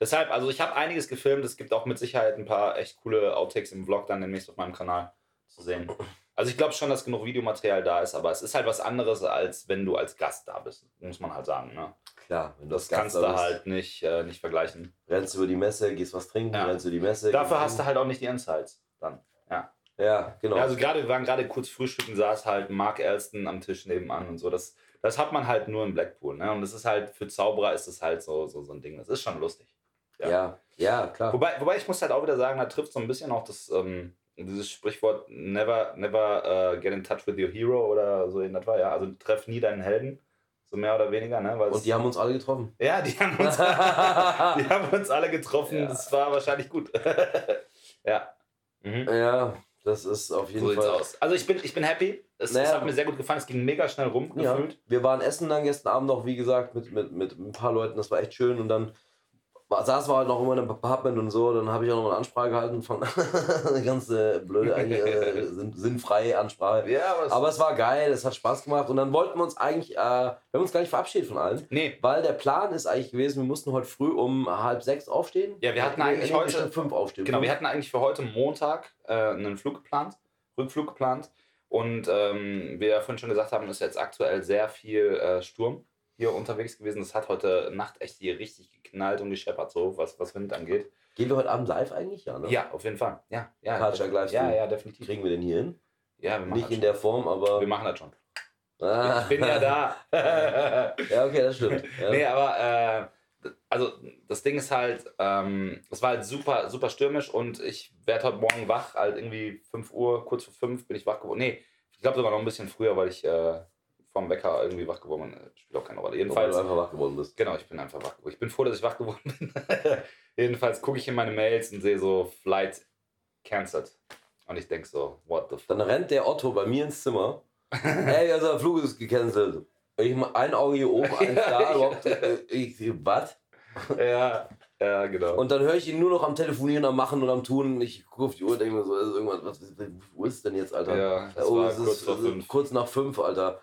Deshalb, also ich habe einiges gefilmt, es gibt auch mit Sicherheit ein paar echt coole Outtakes im Vlog dann demnächst auf meinem Kanal zu sehen. Also ich glaube schon, dass genug Videomaterial da ist, aber es ist halt was anderes, als wenn du als Gast da bist, muss man halt sagen, ne? Klar, wenn du Das kannst du da halt nicht, äh, nicht vergleichen. Rennst über die Messe, gehst was trinken, Ja. rennst über die Messe. Dafür hast du halt auch nicht die Insights dann. Ja, genau. Ja, also gerade, wir waren gerade kurz frühstücken, saß halt Mark Elston am Tisch nebenan und so. Das, das hat man halt nur in Blackpool. Ne? Und das ist halt, für Zauberer ist das halt so, so, so ein Ding. Das ist schon lustig. ja. ja. ja, klar. Wobei, wobei ich muss halt auch wieder sagen, da trifft so ein bisschen auch das, ähm, dieses Sprichwort never, never uh, get in touch with your hero oder so in etwa. Ja? Also treff nie deinen Helden. So mehr oder weniger. Ne? Weil es- Und die haben uns alle getroffen. ja, die haben uns, die haben uns alle getroffen. Ja. Das war wahrscheinlich gut. ja. Mhm. Ja, das ist auf jeden So sieht's Fall. aus. Also ich bin, ich bin happy. Es, es Naja. hat mir sehr gut gefallen. Es ging mega schnell rum, Ja, gefühlt. wir waren essen dann gestern Abend noch, wie gesagt, mit, mit, mit ein paar Leuten, das war echt schön und dann war, saßen wir halt noch immer in einem Apartment und so, dann habe ich auch noch eine Ansprache gehalten von eine ganz äh, blöde, eigentlich, äh, sinn, sinnfreie Ansprache. Ja, aber, Aber es war geil, es hat Spaß gemacht und dann wollten wir uns eigentlich, äh, wir haben uns gar nicht verabschiedet von allen, nee, weil der Plan ist eigentlich gewesen, wir mussten heute früh um halb sechs aufstehen. Ja, wir hatten Nee, eigentlich heute- fünf aufstehen. genau. Fünf. Wir hatten eigentlich für heute Montag äh, einen Flug geplant, Rückflug geplant. Und ähm, wie wir ja vorhin schon gesagt haben, ist jetzt aktuell sehr viel äh, Sturm hier unterwegs gewesen. Das hat heute Nacht echt hier richtig geknallt und gescheppert, so was, was Wind angeht. Gehen wir heute Abend live eigentlich? Ja, ne? Ja, auf jeden Fall. Ja, ja. Karlsruhe Livestream. ja, ja, definitiv. Kriegen wir den hier hin? Ja, wir machen Nicht in schon. der Form, aber. Wir machen das schon. Ah. Ich bin ja da. Ja, okay, das stimmt. Ja. Nee, aber äh, also das Ding ist halt, ähm, es war halt super, super stürmisch und ich werde heute Morgen wach, halt irgendwie 5 Uhr, kurz vor 5 bin ich wach geworden. Nee, ich glaube sogar noch ein bisschen früher, weil ich äh, vom Wecker irgendwie wach geworden bin. Äh, Spielt auch keine Rolle. Weil Jedenfalls, du einfach wach geworden bist. genau, ich bin einfach wach geworden. Ich bin froh, dass ich wach geworden bin. Jedenfalls gucke ich in meine Mails und sehe so Flight cancelled. Und ich denke so, what the fuck. Dann rennt der Otto bei mir ins Zimmer. Ey, also der Flug ist gecancelt. Ich mach ein Auge hier oben, eins da. überhaupt, äh, ich, was? ja, ja, genau. Und dann höre ich ihn nur noch am Telefonieren, am Machen und am Tun. Ich gucke auf die Uhr und denke mir so, ist irgendwas, was, wo ist denn jetzt, Alter? ja, das oh, war es kurz ist äh, 5. kurz nach fünf, Alter.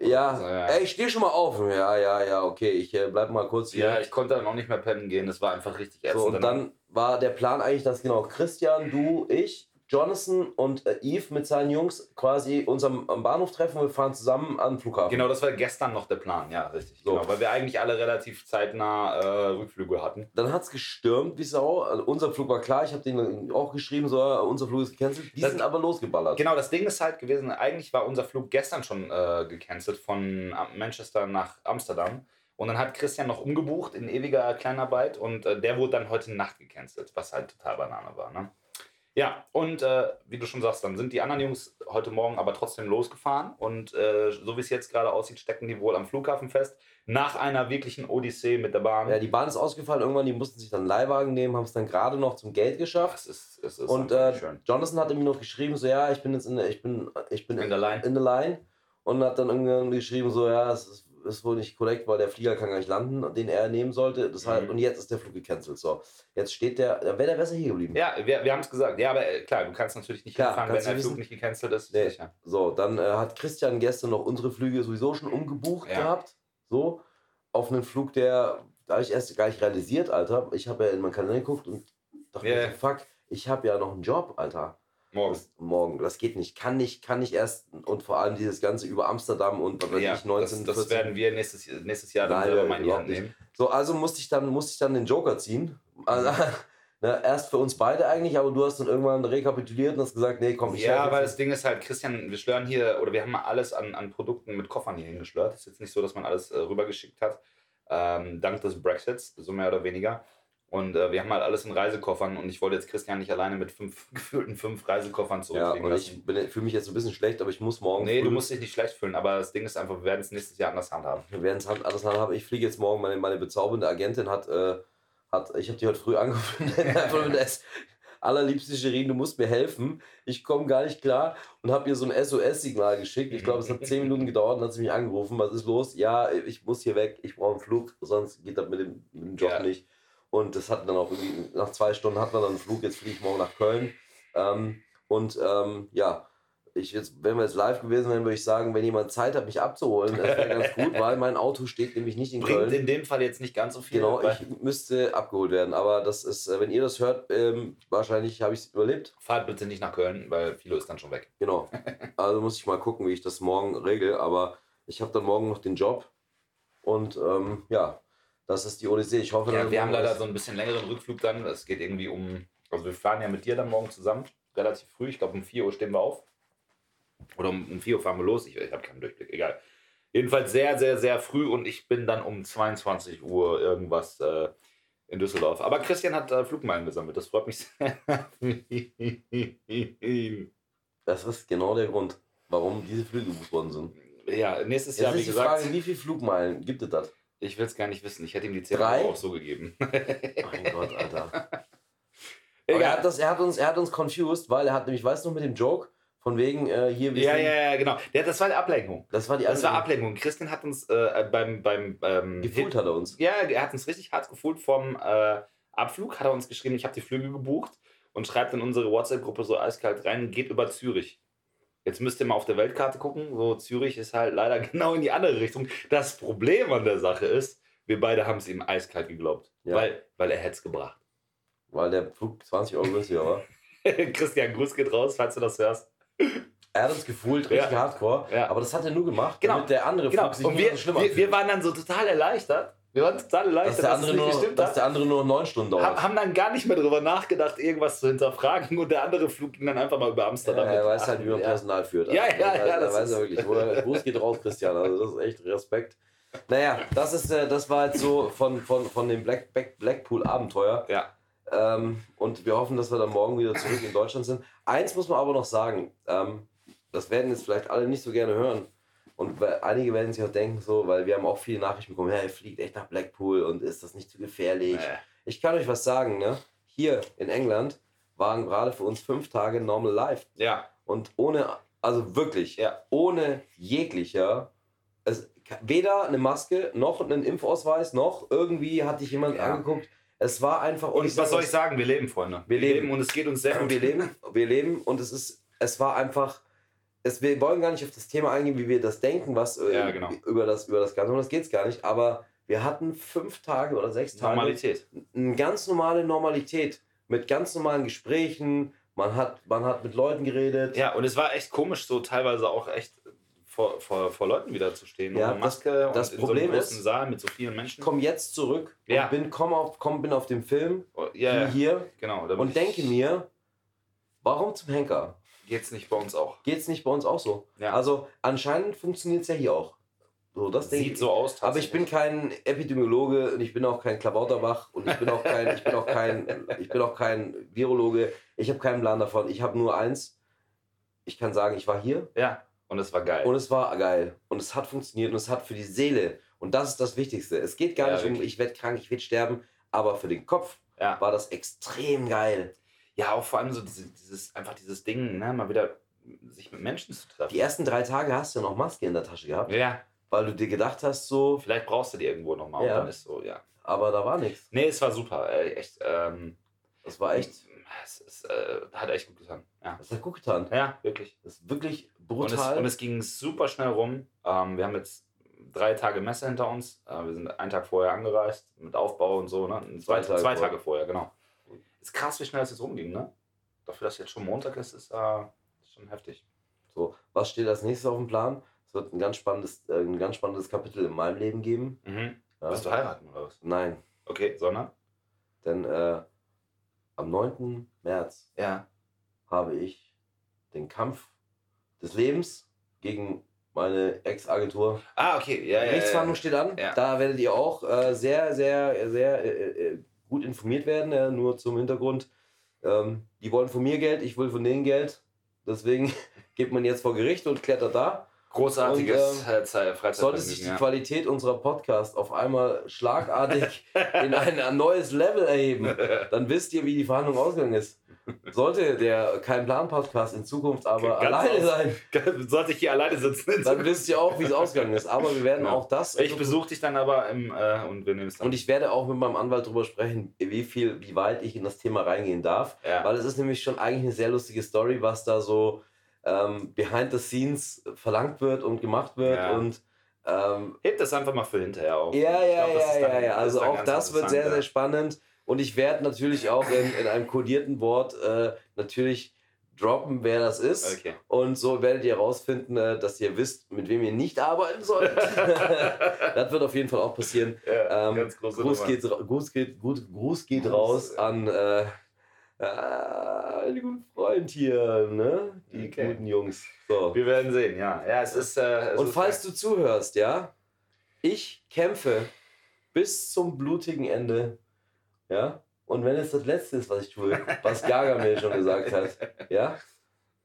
Ja, Also, ja. ey, ich stehe schon mal auf. Ja, ja, ja, okay, ich äh, bleib mal kurz hier. Ja, ich konnte dann auch nicht mehr pennen gehen. Das war einfach richtig ätzend. So, und dann war der Plan eigentlich, dass genau Christian, du, ich, Jonathan und äh, Yves mit seinen Jungs quasi uns am, am Bahnhof treffen. Wir fahren zusammen an den Flughafen. Genau, das war gestern noch der Plan, ja, richtig. So. Genau, weil wir eigentlich alle relativ zeitnah äh, Rückflüge hatten. Dann hat es gestürmt wie Sau. Also unser Flug war klar. Ich habe denen auch geschrieben, so, äh, unser Flug ist gecancelt. Die Das- sind aber losgeballert. Genau, das Ding ist halt gewesen, eigentlich war unser Flug gestern schon äh, gecancelt von Am- Manchester nach Amsterdam. Und dann hat Christian noch umgebucht in ewiger Kleinarbeit und äh, der wurde dann heute Nacht gecancelt, was halt total Banane war. Ne? Ja, und äh, wie du schon sagst, dann sind die anderen Jungs heute Morgen aber trotzdem losgefahren und äh, so wie es jetzt gerade aussieht, stecken die wohl am Flughafen fest. Nach einer wirklichen Odyssee mit der Bahn. Ja, die Bahn ist ausgefallen. Irgendwann, die mussten sich dann Leihwagen nehmen, haben es dann gerade noch zum Geld geschafft. es ist, es ist Und äh. Jonathan hatte mir noch geschrieben, so ja, ich bin jetzt in der, ich bin, ich bin In der Line. in der Line und hat dann irgendwann geschrieben, so ja, es ist, ist wohl nicht korrekt, weil der Flieger kann gar nicht landen, den er nehmen sollte. Das heißt, Mhm. Und jetzt ist der Flug gecancelt. So, jetzt steht der, wäre der besser hier geblieben. Ja, wir, wir haben es gesagt. Ja, aber äh, klar, du kannst natürlich nicht Klar, hinfahren, wenn dein Flug nicht gecancelt ist. Nee. Sicher. So, dann äh, hat Christian gestern noch unsere Flüge sowieso schon umgebucht Ja. gehabt. So, auf einen Flug, der, da habe ich erst gar nicht realisiert, Alter. Ich habe ja in meinen Kalender geguckt und dachte so, fuck, ich habe ja noch einen Job, Alter. Morgen. Morgen, das geht nicht, kann nicht, kann nicht erst und vor allem dieses Ganze über Amsterdam und was weiß Ja, ich, 19, das, das 14. werden wir nächstes, nächstes Jahr dann Nein, selber mal in die Hand nehmen. So, also musste ich dann, musste ich dann den Joker ziehen. Also, ne, erst für uns beide eigentlich, aber du hast dann irgendwann rekapituliert und hast gesagt, nee, komm, ich Ja, weil das Ding ist halt, Christian, wir schlören hier, oder wir haben mal alles an, an Produkten mit Koffern hier hingeschlört. ist jetzt nicht so, dass man alles äh, rübergeschickt hat, ähm, dank des Brexits, so mehr oder weniger. Und äh, wir haben halt alles in Reisekoffern und ich wollte jetzt Christian nicht alleine mit fünf gefühlten fünf Reisekoffern Ja, zurückfliegen lassen. ich bin- fühle mich jetzt ein bisschen schlecht, aber ich muss morgen. Nee, du musst dich nicht schlecht fühlen, aber das Ding ist einfach, wir werden es nächstes Jahr anders handhaben. Wir werden es halt alles haben. Ich fliege jetzt morgen. Meine, meine bezaubernde Agentin hat, äh, hat ich habe die heute früh angerufen. Einfach nur das allerliebste Shirin, du musst mir helfen. Ich komme gar nicht klar und habe ihr so ein SOS-Signal geschickt. Ich glaube, es hat zehn Minuten gedauert und hat sie mich angerufen. Was ist los? Ja, ich muss hier weg. Ich brauche einen Flug, sonst geht das mit dem, mit dem Job Ja. nicht. Und das hat dann auch irgendwie, nach zwei Stunden hat man dann einen Flug. Jetzt fliege ich morgen nach Köln. Ähm, und ähm, ja, ich jetzt, wenn wir jetzt live gewesen wären, würde ich sagen, wenn jemand Zeit hat, mich abzuholen, das wäre ganz gut, weil mein Auto steht nämlich nicht in Bringt Köln. in dem Fall jetzt nicht ganz so viel. Genau, ich müsste abgeholt werden. Aber das ist, äh, wenn ihr das hört, ähm, wahrscheinlich habe ich es überlebt. Fahrt bitte nicht nach Köln, weil Philo ist dann schon weg. Genau. Also muss ich mal gucken, wie ich das morgen regel. Aber ich habe dann morgen noch den Job. Und ähm, ja, das ist die Odyssee. Ich hoffe, Ja, wir haben leider so ein bisschen längeren Rückflug dann. Es geht irgendwie um. Also wir fahren ja mit dir dann morgen zusammen, relativ früh. Ich glaube um 4 Uhr stehen wir auf. Oder um, um 4 Uhr fahren wir los. Ich, ich habe keinen Durchblick, egal. Jedenfalls sehr, sehr, sehr früh und ich bin dann um 22 Uhr irgendwas äh, in Düsseldorf. Aber Christian hat äh, Flugmeilen gesammelt, das freut mich sehr. Das ist genau der Grund, warum diese Flüge gebucht worden sind. ja, nächstes Jetzt Jahr, wie gesagt, Frage, wie viele Flugmeilen gibt es das? Ich will es gar nicht wissen. Ich hätte ihm die 10 Drei? Euro auch so gegeben. Mein Gott, Alter. Aber er Egal. hat, das, er, hat uns, er hat uns confused, weil er hat nämlich, weißt du noch, mit dem Joke, von wegen äh, hier, wir Ja, sind- ja, ja, genau. Der, das war die Ablenkung. Das war die Das war Ablenkung. Christian hat uns äh, beim, beim ähm, Gefühlt hat er uns. Ja, er hat uns richtig hart gefühlt vom äh, Abflug. Hat er uns geschrieben, ich habe die Flüge gebucht und schreibt in unsere WhatsApp-Gruppe so eiskalt rein, geht über Zürich. Jetzt müsst ihr mal auf der Weltkarte gucken. So, Zürich ist halt leider genau in die andere Richtung. Das Problem an der Sache ist, wir beide haben es ihm eiskalt geglaubt. Ja. Weil, weil er hätte es gebracht. Weil der Flug 20 Euro günstiger war. Christian, Gruß geht raus, falls du das hörst. Er hat uns gefühlt richtig Ja. hardcore, Ja. aber das hat er nur gemacht, Genau. damit der andere Genau. Flug sich Und wir, wir, wir waren dann so total erleichtert. Wir waren total erleichtert, dass der, dass, andere es nicht nur, dass hat. der andere nur neun Stunden dauert. Ha- haben dann gar nicht mehr darüber nachgedacht, irgendwas zu hinterfragen und der andere Flug ging dann einfach mal über Ja, Amsterdam. er mit. weiß halt, wie man Ja. Personal führt. Ja, ja, Also, ja, Da das weiß er ist- wirklich. Wo- Gruß geht raus, Christian. Also das ist echt Respekt. Naja, das, ist, äh, das war jetzt so von, von, von dem Black, Black, Blackpool-Abenteuer. Ja, Ähm, und wir hoffen, dass wir dann morgen wieder zurück in Deutschland sind. Eins muss man aber noch sagen, ähm, das werden jetzt vielleicht alle nicht so gerne hören. Und einige werden sich auch denken, so, weil wir haben auch viele Nachrichten bekommen, ja, er fliegt echt nach Blackpool und ist das nicht zu gefährlich? Äh, Ich kann euch was sagen, ne? Hier in England waren gerade für uns fünf Tage normal life. ja, Und ohne, also wirklich, Ja. ohne jeglicher, es, weder eine Maske, noch einen Impfausweis, noch irgendwie hat dich jemand Ja. angeguckt. Es war einfach. und sag was soll ich sagen? Wir leben, Freunde. Wir leben. und es geht uns sehr gut. wir leben, wir leben und es ist, es war einfach, es, wir wollen gar nicht auf das Thema eingehen, wie wir das denken, was äh, Ja, genau. über, das, über das Ganze, um das geht es gar nicht, aber wir hatten fünf Tage oder sechs Tage Normalität. eine ganz normale Normalität mit ganz normalen Gesprächen, man hat, man hat mit Leuten geredet. Ja, und es war echt komisch, so teilweise auch echt vor, vor, vor Leuten wieder zu stehen. Ja, ohne Maske das und Problem in so einem großen ist- Saal mit so vielen Ich Menschen. komme jetzt zurück Ja. und bin, komm auf, komm, bin auf dem Film Oh, ja, wie ja, hier genau. und ich- denke mir, warum zum Henker? Geht's nicht bei uns auch. Geht es nicht bei uns auch so? Ja. Also anscheinend funktioniert es ja hier auch. So, das Sieht ich. so aus. Aber ich bin kein Epidemiologe und ich bin auch kein Klabauterbach und ich bin auch kein, ich bin auch kein, ich bin auch kein Virologe. Ich habe keinen Plan davon. Ich habe nur eins. Ich kann sagen, ich war hier Ja, und es war geil. und es war geil und es hat funktioniert und es hat für die Seele und das ist das Wichtigste. Es geht gar Ja, nicht um, wirklich. ich werde krank, ich werde sterben, aber für den Kopf ja. war das extrem geil. Ja, auch vor allem so diese, dieses, einfach dieses Ding, ne, mal wieder sich mit Menschen zu treffen. Die ersten drei Tage hast du ja noch Maske in der Tasche gehabt, ja, weil du dir gedacht hast, so, Vielleicht brauchst du die irgendwo nochmal. Ja. Und dann ist so, ja. aber da war nichts. Nee, es war super. Äh, echt. Ähm, Das war echt, Es, es äh, hat echt gut getan. Ja. das hat gut getan. Ja, wirklich. Das ist wirklich Und es, brutal. und es ging super schnell rum. Ähm, wir haben jetzt drei Tage Messe hinter uns. Äh, wir sind einen Tag vorher angereist mit Aufbau und so. Ne? Zwei, Zwei Tage zwei. Tage vorher, genau. Ist krass, wie schnell es jetzt rumging. Ne? Dafür, dass jetzt schon Montag ist, ist äh, ist schon heftig. so, was steht als nächstes auf dem Plan? Es wird ein ganz spannendes, äh, ein ganz spannendes Kapitel in meinem Leben geben. Mhm. Ja? Wirst du heiraten oder was? Nein, Okay, sondern? denn äh, am 9. März Ja. habe ich den Kampf des Lebens gegen meine Ex-Agentur. Ah, okay. Ja, ja, Gerichtsverhandlung ja. steht an. Ja. Da werdet ihr auch äh, sehr, sehr, sehr äh, äh, gut informiert werden. Ja, nur zum Hintergrund. Ähm, die wollen von mir Geld, ich will von denen Geld. Deswegen geht man jetzt vor Gericht und klettert da. Großartiges Und, äh, Zeit- Freizeitvergnügen. Sollte sich die ja. Qualität unserer Podcast auf einmal schlagartig in ein, ein neues Level erheben, dann wisst ihr, wie die Verhandlung ausgegangen ist. Sollte der kein Plan-Podcast in Zukunft aber Ganz alleine aus- sein, Sollte ich hier alleine sitzen? dann wisst ihr auch, wie es ausgegangen ist. Aber wir werden Ja. auch das. Ich besuche dich dann aber im, äh, und wir nehmen es dann. Und ich werde auch mit meinem Anwalt darüber sprechen, wie viel, wie weit ich in das Thema reingehen darf. ja. Weil es ist nämlich schon eigentlich eine sehr lustige Story, was da so ähm, behind the scenes verlangt wird und gemacht wird. Ja. Und ähm, Hebt das einfach mal für hinterher auf. ja, ja, glaub, ja, ja, ja. Also auch ganz das wird sehr, sehr spannend. Und ich werde natürlich auch in, in einem kodierten Wort äh, natürlich droppen, wer das ist. Okay. Und so werdet ihr herausfinden, äh, dass ihr wisst, mit wem ihr nicht arbeiten sollt. das wird auf jeden Fall auch passieren. Ja, Ähm, ganz große Gruß, geht, Gruß, geht, gut, Gruß geht Gruß, raus äh, an äh, äh, einen guten Freund hier, ne? Die Okay. guten Jungs. So. Wir werden sehen, ja. Ja, es ist. Äh, es Und ist falls du zuhörst, ja, ich kämpfe bis zum blutigen Ende, ja. Und wenn es das Letzte ist, was ich tue, was Gaga mir schon gesagt hat, ja,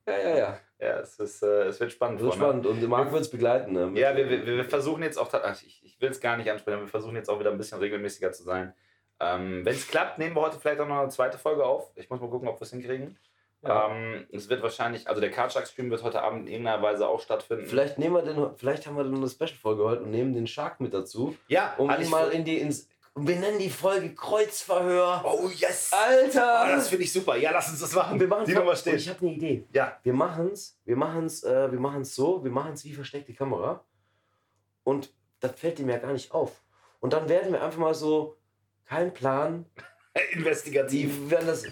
ja, ja, ja. Ja, es, ist, äh, es wird spannend. Das wird Freunde. spannend. Und Marc wird es begleiten. Ne? Ja, wir, wir, wir versuchen jetzt auch, ach, ich, ich will es gar nicht ansprechen, wir versuchen jetzt auch wieder ein bisschen regelmäßiger zu sein. Ähm, Wenn es klappt, nehmen wir heute vielleicht auch noch eine zweite Folge auf. Ich muss mal gucken, ob wir es hinkriegen. Ja. Ähm, es wird wahrscheinlich, also der Kartschak-Stream wird heute Abend in irgendeiner Weise auch stattfinden. Vielleicht nehmen wir den, vielleicht haben wir dann eine Special-Folge heute und nehmen den Shark mit dazu, ja, um ihn mal in die ins. Und Wir nennen die Folge Kreuzverhör. Oh, yes! Alter! Oh, das finde ich super. Ja, lass uns das machen. Wir machen Die Nummer steht. Ich habe eine Idee. Ja. Wir machen's, wir machen's, äh, wir machen's so, wir machen's wie versteckte Kamera. Und das fällt ihm ja gar nicht auf. Und dann werden wir einfach mal so, kein Plan. Investigativ. Wie, waren das, wie,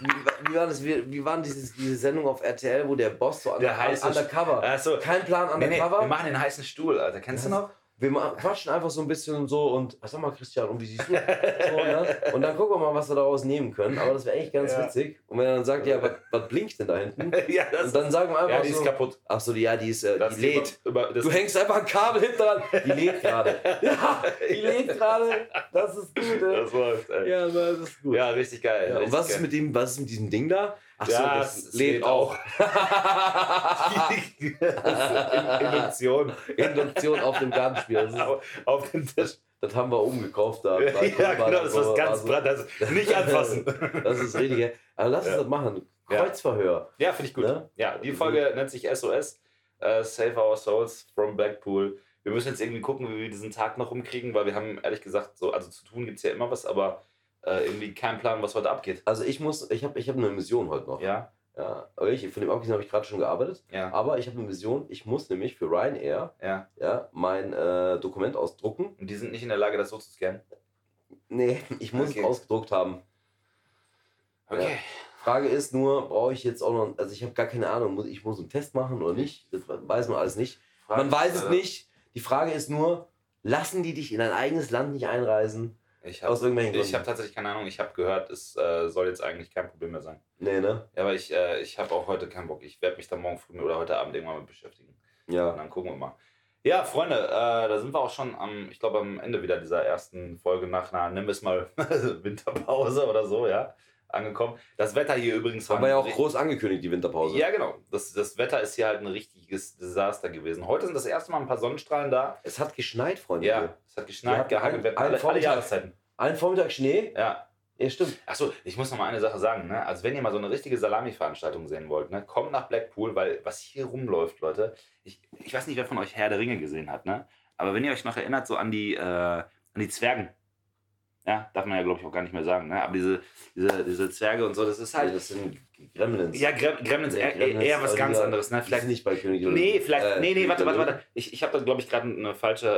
wie, waren das, wie, wie waren dieses, diese Sendung auf RTL, wo der Boss so Der under, heiße- undercover. Achso. Kein Plan Nee, nee, undercover. wir machen den heißen Stuhl, Alter. Kennst du Das- noch? Wir quatschen einfach so ein bisschen und so und sag mal Christian, und wie siehst du? So, ne? Und dann gucken wir mal, was wir daraus nehmen können. Aber das wäre echt ganz Ja. witzig. Und wenn er dann sagt, ja, was, was blinkt denn da hinten? ja, Und dann sagen wir einfach ja, die so, ist kaputt. ach so, die- ja, die ist, äh, Das die lädt. ist Über, über, das Du hängst einfach ein Kabel hinten dran. Die lädt gerade. Ja, die lädt gerade. Das ist gut. ey. das läuft, ey. Ja, das ist gut. Ja, richtig geil. Ja, und richtig was ist geil. mit dem, was ist mit diesem Ding da? Ach so, Ja, das es lädt auch. Induktion Induktion auf dem Gartenspiel. Das, auf, auf den Tisch. das haben wir umgekauft da. Ja, genau, das ist ganz also, brand. Das nicht anfassen. Das ist richtig. Aber lass uns Ja. das machen. Kreuzverhör. Ja, finde ich gut. Ne? Ja, die Folge nennt sich SOS, äh, Save Our Souls from Blackpool. Wir müssen jetzt irgendwie gucken, wie wir diesen Tag noch rumkriegen, weil wir haben ehrlich gesagt, so, also zu tun gibt es ja immer was, aber äh, irgendwie keinen Plan, was heute abgeht. Also ich muss, ich habe ich hab eine Mission heute noch. Ja, Ja, aber ich, von dem Abgesehen habe ich gerade schon gearbeitet. ja, Aber ich habe eine Mission. Ich muss nämlich für Ryanair ja. ja, mein äh, Dokument ausdrucken. Und die sind nicht in der Lage, das so zu scannen. Nee, ich muss Okay. es ausgedruckt haben. Okay. Frage ist nur, brauche ich jetzt auch noch, also ich habe gar keine Ahnung, muss, ich muss einen Test machen oder nicht? Das weiß man alles nicht. Man weiß es Äh, nicht. Die Frage ist nur, lassen die dich in dein eigenes Land nicht einreisen? Ich Aus habe irgendwelchen ich Gründen. hab tatsächlich keine Ahnung. Ich habe gehört, es äh, soll jetzt eigentlich kein Problem mehr sein. Nee, ne? Ja, aber ich, äh, ich habe auch heute keinen Bock. Ich werde mich da morgen früh oder heute Abend irgendwann mit beschäftigen. Und Ja. dann gucken wir mal. Ja, Freunde, äh, da sind wir auch schon am, ich glaube, am Ende wieder dieser ersten Folge nach einer, wir es mal Winterpause oder so, ja, angekommen. Das Wetter hier übrigens Haben wir ja auch groß angekündigt, die Winterpause. Ja, genau. Das, das Wetter ist hier halt ein richtiges Desaster gewesen. Heute sind das erste Mal ein paar Sonnenstrahlen da. Es hat geschneit, Freunde. Ja, es hat geschneit, gehagelt, wir hatten alle, alle Vormittag. Jahreszeiten. Ein Vormittag Schnee? Ja. Ja, stimmt. Achso, ich muss noch mal eine Sache sagen. Ne? Also wenn ihr mal so eine richtige Salami-Veranstaltung sehen wollt, ne? kommt nach Blackpool, weil was hier rumläuft, Leute, ich, ich weiß nicht, wer von euch Herr der Ringe gesehen hat, ne? Aber wenn ihr euch noch erinnert, so an die, äh, an die Zwergen. Ja, darf man ja, glaube ich, auch gar nicht mehr sagen. Ne? Aber diese, diese, diese Zwerge und so, das ist halt. das sind Gremlins. Ja, Grem Gremlins, Nee, eher, Gremlins, eher was aber ganz anderes. Ne? Vielleicht nicht bei König der Nee, vielleicht. Äh, nee, nee, warte, warte, warte. Ich, ich habe da, glaube ich, gerade eine falsche,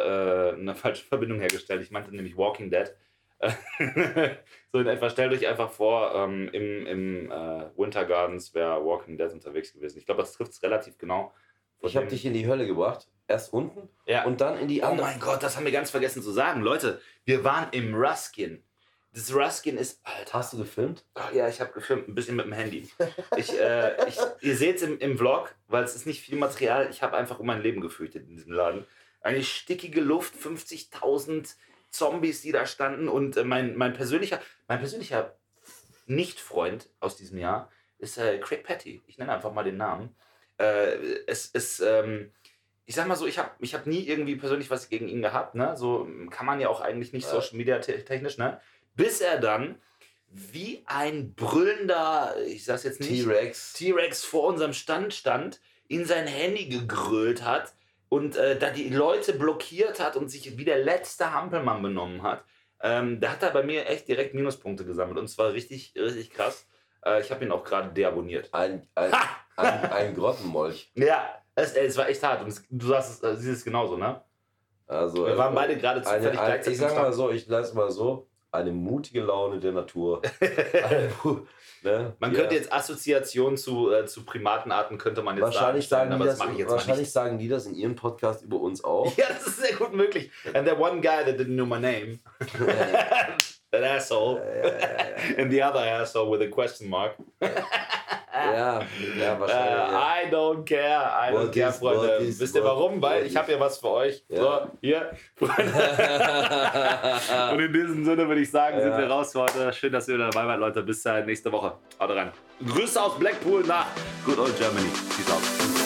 äh, eine falsche Verbindung hergestellt. Ich meinte nämlich Walking Dead. so in etwa, stellt euch einfach vor, ähm, im, im äh, Winter Gardens wäre Walking Dead unterwegs gewesen. Ich glaube, das trifft es relativ genau. Ich habe dich in die Hölle gebracht. Erst unten ja. und dann in die Oh andere. mein Gott, das haben wir ganz vergessen zu sagen. Leute, wir waren im Ruskin. Das Ruskin ist. Alter. Hast du gefilmt? Ach ja, ich habe gefilmt, ein bisschen mit dem Handy. Ich, äh, ich, ihr seht es im, im Vlog, weil es ist nicht viel Material. Ich habe einfach um mein Leben gefürchtet in diesem Laden. Eine stickige Luft, 50.000 Zombies, die da standen. Und äh, mein, mein persönlicher, mein persönlicher Nicht-Freund aus diesem Jahr ist äh, Craig Patty. Ich nenne einfach mal den Namen. Äh, es ist, ähm, ich sag mal so, ich habe ich hab nie irgendwie persönlich was gegen ihn gehabt. Ne? So kann man ja auch eigentlich nicht. Social Media te- technisch, ne? Bis er dann wie ein brüllender, ich sag's jetzt nicht, T-Rex. T-Rex vor unserem Stand stand, in sein Handy gegrölt hat und äh, da die Leute blockiert hat und sich wie der letzte Hampelmann benommen hat. Ähm, da hat er bei mir echt direkt Minuspunkte gesammelt und zwar richtig, richtig krass. Äh, ich habe ihn auch gerade deabonniert. Ein, ein, ein, ein Grottenmolch. Ja, es, es war echt hart und es, du sagst es, äh, siehst es genauso, ne? Also, Wir waren äh, beide gerade zufällig eine, Ich sag mal so, ich lasse mal so. Eine mutige Laune der Natur. Ne? Man Ja. könnte jetzt Assoziation zu, äh, zu Primatenarten könnte man jetzt Wahrscheinlich, sagen aber das, das mache ich jetzt wahrscheinlich nicht. sagen die das in ihrem Podcast über uns auch. Ja, das ist sehr gut möglich. And that one guy that didn't know my name, that asshole, and the other asshole with a question mark. ja, ja, wahrscheinlich. ja. I don't care, I don't What care, is- Freunde. is- Wisst ihr warum? Weil ich habe hier was für euch. Ja. So, hier. Und in diesem Sinne würde ich sagen, sind Ja. wir raus für heute. Schön, dass ihr wieder dabei wart, Leute. Bis nächste Woche. Haut rein. Grüße aus Blackpool nach Good Old Germany. Peace out.